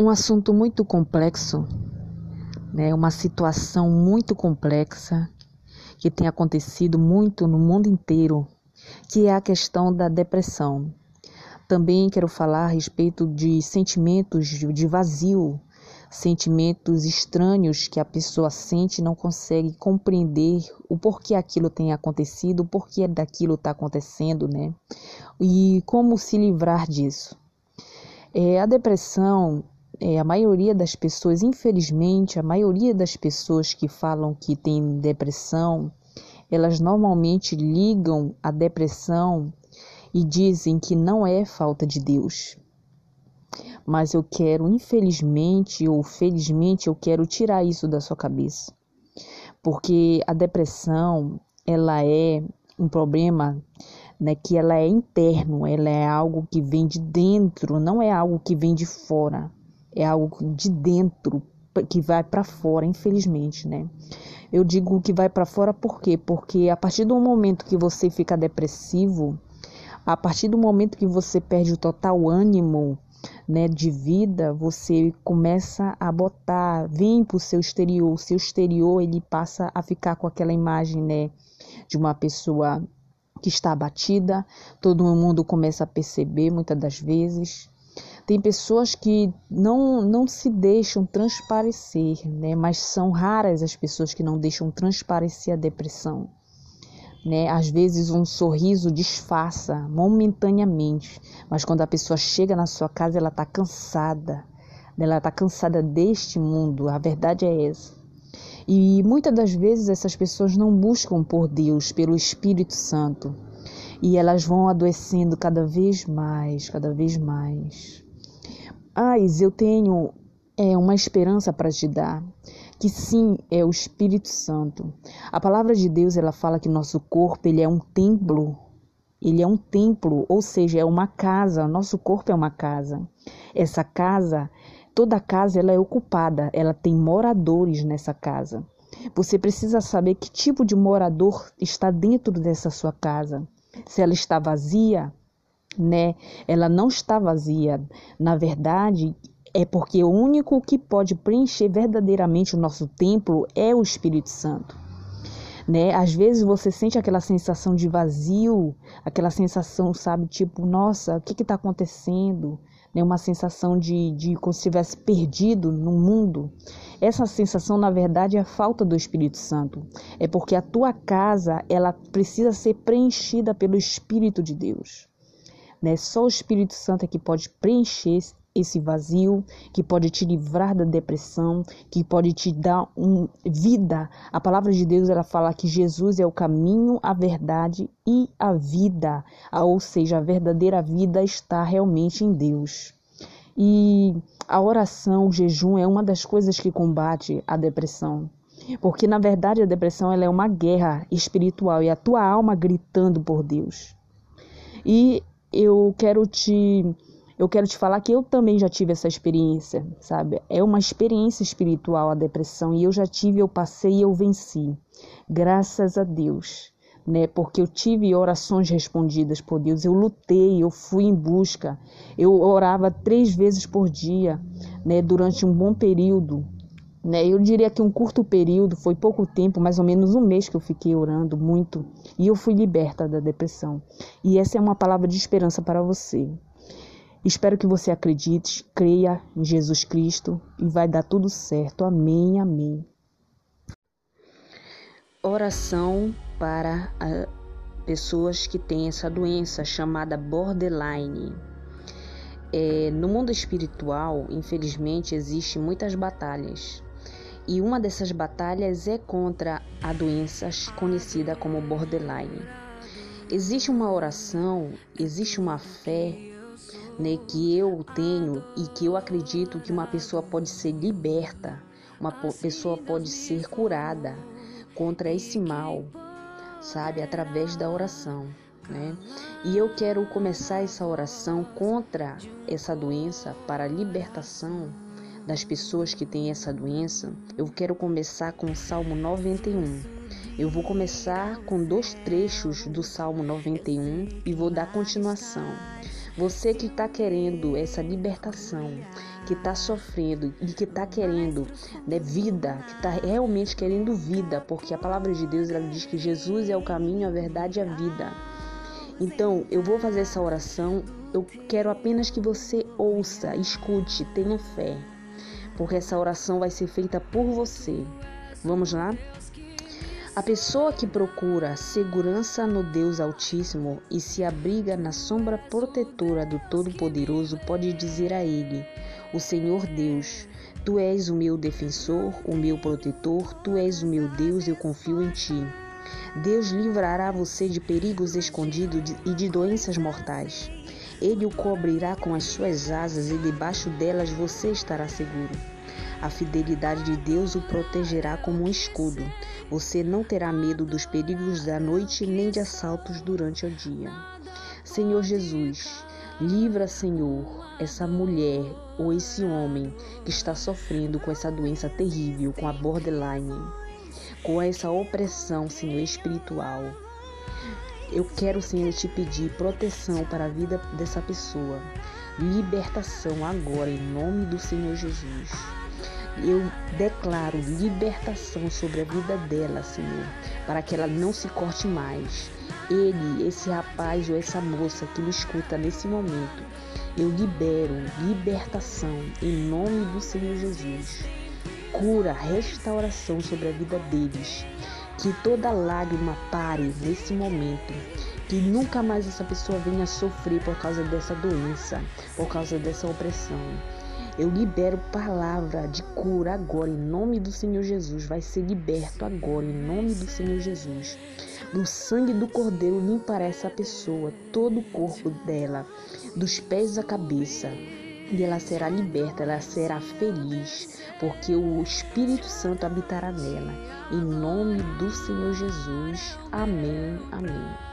um assunto muito complexo, né? Uma situação muito complexa que tem acontecido muito no mundo inteiro, que é a questão da depressão. Também quero falar a respeito de sentimentos de vazio, sentimentos estranhos que a pessoa sente e não consegue compreender o porquê aquilo tem acontecido, o porquê daquilo está acontecendo, né? E como se livrar disso. É, a depressão é, a maioria das pessoas, infelizmente, a maioria das pessoas que falam que tem depressão, elas normalmente ligam a depressão e dizem que não é falta de Deus. Mas eu quero, infelizmente ou felizmente, eu quero tirar isso da sua cabeça. Porque a depressão, ela é um problema né, que ela é interno, ela é algo que vem de dentro, não é algo que vem de fora é algo de dentro que vai para fora, infelizmente, né? Eu digo que vai para fora por quê? Porque a partir do momento que você fica depressivo, a partir do momento que você perde o total ânimo, né, de vida, você começa a botar, vem para o seu exterior, o seu exterior ele passa a ficar com aquela imagem, né, de uma pessoa que está abatida, todo mundo começa a perceber muitas das vezes, tem pessoas que não, não se deixam transparecer, né? mas são raras as pessoas que não deixam transparecer a depressão. Né? Às vezes um sorriso disfarça momentaneamente, mas quando a pessoa chega na sua casa, ela está cansada, né? ela está cansada deste mundo, a verdade é essa. E muitas das vezes essas pessoas não buscam por Deus, pelo Espírito Santo, e elas vão adoecendo cada vez mais, cada vez mais. Ais, eu tenho é, uma esperança para te dar, que sim, é o Espírito Santo. A palavra de Deus, ela fala que nosso corpo, ele é um templo. Ele é um templo, ou seja, é uma casa. Nosso corpo é uma casa. Essa casa, toda casa, ela é ocupada. Ela tem moradores nessa casa. Você precisa saber que tipo de morador está dentro dessa sua casa. Se ela está vazia, né? Ela não está vazia. Na verdade, é porque o único que pode preencher verdadeiramente o nosso templo é o Espírito Santo. Né? Às vezes você sente aquela sensação de vazio, aquela sensação, sabe, tipo, nossa, o que está acontecendo? Né? Uma sensação de, de como se estivesse perdido no mundo. Essa sensação, na verdade, é a falta do Espírito Santo. É porque a tua casa, ela precisa ser preenchida pelo Espírito de Deus. Né? Só o Espírito Santo é que pode preencher esse vazio, que pode te livrar da depressão, que pode te dar um, vida. A palavra de Deus ela fala que Jesus é o caminho, a verdade e a vida, ou seja, a verdadeira vida está realmente em Deus. E a oração, o jejum é uma das coisas que combate a depressão. Porque na verdade a depressão ela é uma guerra espiritual e a tua alma gritando por Deus. E eu quero te eu quero te falar que eu também já tive essa experiência, sabe? É uma experiência espiritual a depressão e eu já tive, eu passei e eu venci. Graças a Deus, né? Porque eu tive orações respondidas por Deus, eu lutei, eu fui em busca. Eu orava três vezes por dia, né? Durante um bom período, né? Eu diria que um curto período, foi pouco tempo, mais ou menos um mês que eu fiquei orando muito e eu fui liberta da depressão. E essa é uma palavra de esperança para você. Espero que você acredite, creia em Jesus Cristo e vai dar tudo certo. Amém, amém. Oração para pessoas que têm essa doença chamada borderline. É, no mundo espiritual, infelizmente, existem muitas batalhas. E uma dessas batalhas é contra a doença conhecida como borderline. Existe uma oração, existe uma fé né, que eu tenho e que eu acredito que uma pessoa pode ser liberta, uma pessoa pode ser curada contra esse mal, sabe, através da oração. Né? E eu quero começar essa oração contra essa doença para libertação das pessoas que têm essa doença, eu quero começar com o Salmo 91. Eu vou começar com dois trechos do Salmo 91 e vou dar continuação. Você que está querendo essa libertação, que está sofrendo e que está querendo né, vida, que está realmente querendo vida, porque a palavra de Deus ela diz que Jesus é o caminho, a verdade e a vida. Então, eu vou fazer essa oração. Eu quero apenas que você ouça, escute, tenha fé, porque essa oração vai ser feita por você. Vamos lá? A pessoa que procura segurança no Deus Altíssimo e se abriga na sombra protetora do Todo-Poderoso pode dizer a Ele: O Senhor Deus, Tu és o meu defensor, o meu protetor, Tu és o meu Deus, eu confio em Ti. Deus livrará você de perigos escondidos e de doenças mortais. Ele o cobrirá com as suas asas e debaixo delas você estará seguro. A fidelidade de Deus o protegerá como um escudo. Você não terá medo dos perigos da noite nem de assaltos durante o dia. Senhor Jesus, livra, Senhor, essa mulher ou esse homem que está sofrendo com essa doença terrível, com a borderline com essa opressão, Senhor, espiritual. Eu quero, Senhor, te pedir proteção para a vida dessa pessoa. Libertação agora, em nome do Senhor Jesus. Eu declaro libertação sobre a vida dela, Senhor, para que ela não se corte mais. Ele, esse rapaz ou essa moça que me escuta nesse momento, eu libero libertação em nome do Senhor Jesus cura, restauração sobre a vida deles. Que toda lágrima pare nesse momento. Que nunca mais essa pessoa venha sofrer por causa dessa doença, por causa dessa opressão. Eu libero palavra de cura agora, em nome do Senhor Jesus. Vai ser liberto agora, em nome do Senhor Jesus. Do sangue do Cordeiro limpará essa pessoa, todo o corpo dela, dos pés à cabeça e ela será liberta, ela será feliz, porque o Espírito Santo habitará nela. Em nome do Senhor Jesus. Amém. Amém.